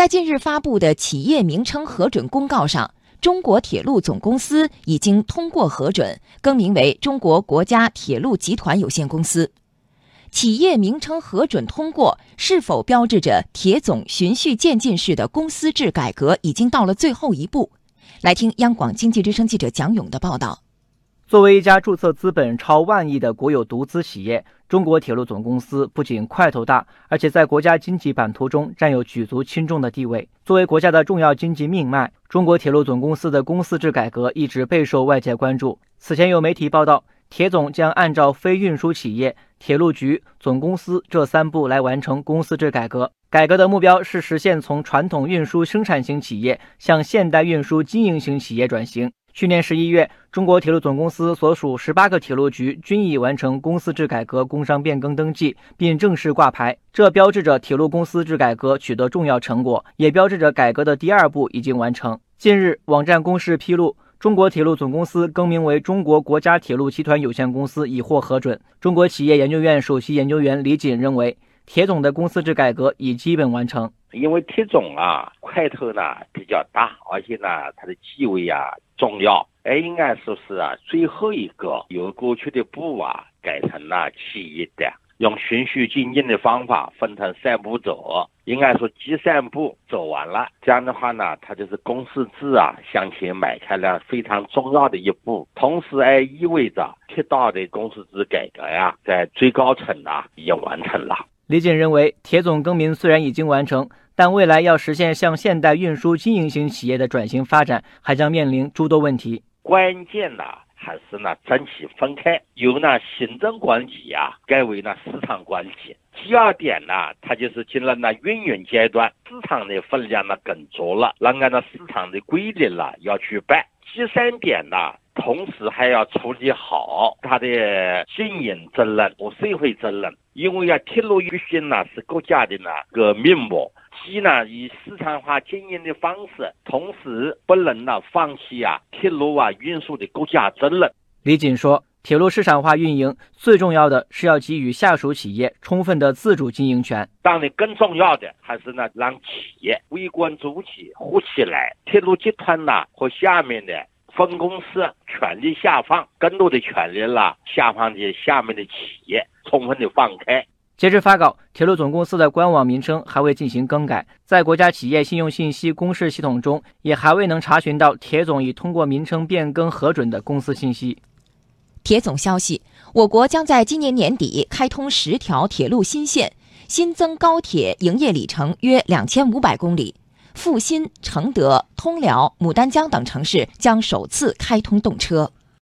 在近日发布的企业名称核准公告上，中国铁路总公司已经通过核准，更名为中国国家铁路集团有限公司。企业名称核准通过，是否标志着铁总循序渐进式的公司制改革已经到了最后一步？来听央广经济之声记者蒋勇的报道。作为一家注册资本超万亿的国有独资企业，中国铁路总公司不仅块头大，而且在国家经济版图中占有举足轻重的地位。作为国家的重要经济命脉，中国铁路总公司的公司制改革一直备受外界关注。此前有媒体报道，铁总将按照非运输企业、铁路局、总公司这三步来完成公司制改革。改革的目标是实现从传统运输生产型企业向现代运输经营型企业转型。去年十一月，中国铁路总公司所属十八个铁路局均已完成公司制改革工商变更登记，并正式挂牌。这标志着铁路公司制改革取得重要成果，也标志着改革的第二步已经完成。近日，网站公示披露，中国铁路总公司更名为中国国家铁路集团有限公司已获核准。中国企业研究院首席研究员李锦认为，铁总的公司制改革已基本完成。因为铁总啊，块头呢比较大，而且呢，它的地位啊。重要，哎，应该说是啊，最后一个由过去的步啊改成了企业的，用循序渐进的方法分成三步走，应该说第三步走完了，这样的话呢，它就是公司制啊向前迈开了非常重要的一步，同时还意味着铁道的公司制改革呀，在最高层啊已经完成了。李锦认为，铁总更名虽然已经完成。但未来要实现向现代运输经营型企业的转型发展，还将面临诸多问题。关键呢，还是呢，整体分开，由呢行政管理呀改为呢市场管理。第二点呢，它就是进了那运营阶段，市场的分量呢更足了，那按照市场的规律了要去办。第三点呢，同时还要处理好它的经营责任和社会责任，因为啊，铁路运行呢是国家的那个命脉。既呢以市场化经营的方式，同时不能呢放弃啊铁路啊运输的国家责任。李锦说，铁路市场化运营最重要的是要给予下属企业充分的自主经营权。当然，更重要的还是呢让企业微观主体活起来。铁路集团呐和下面的分公司权力下放，更多的权力啦下放给下面的企业，充分的放开。截至发稿，铁路总公司的官网名称还未进行更改，在国家企业信用信息公示系统中，也还未能查询到铁总已通过名称变更核准的公司信息。铁总消息：我国将在今年年底开通十条铁路新线，新增高铁营业里程约两千五百公里，阜新、承德、通辽、牡丹江等城市将首次开通动车。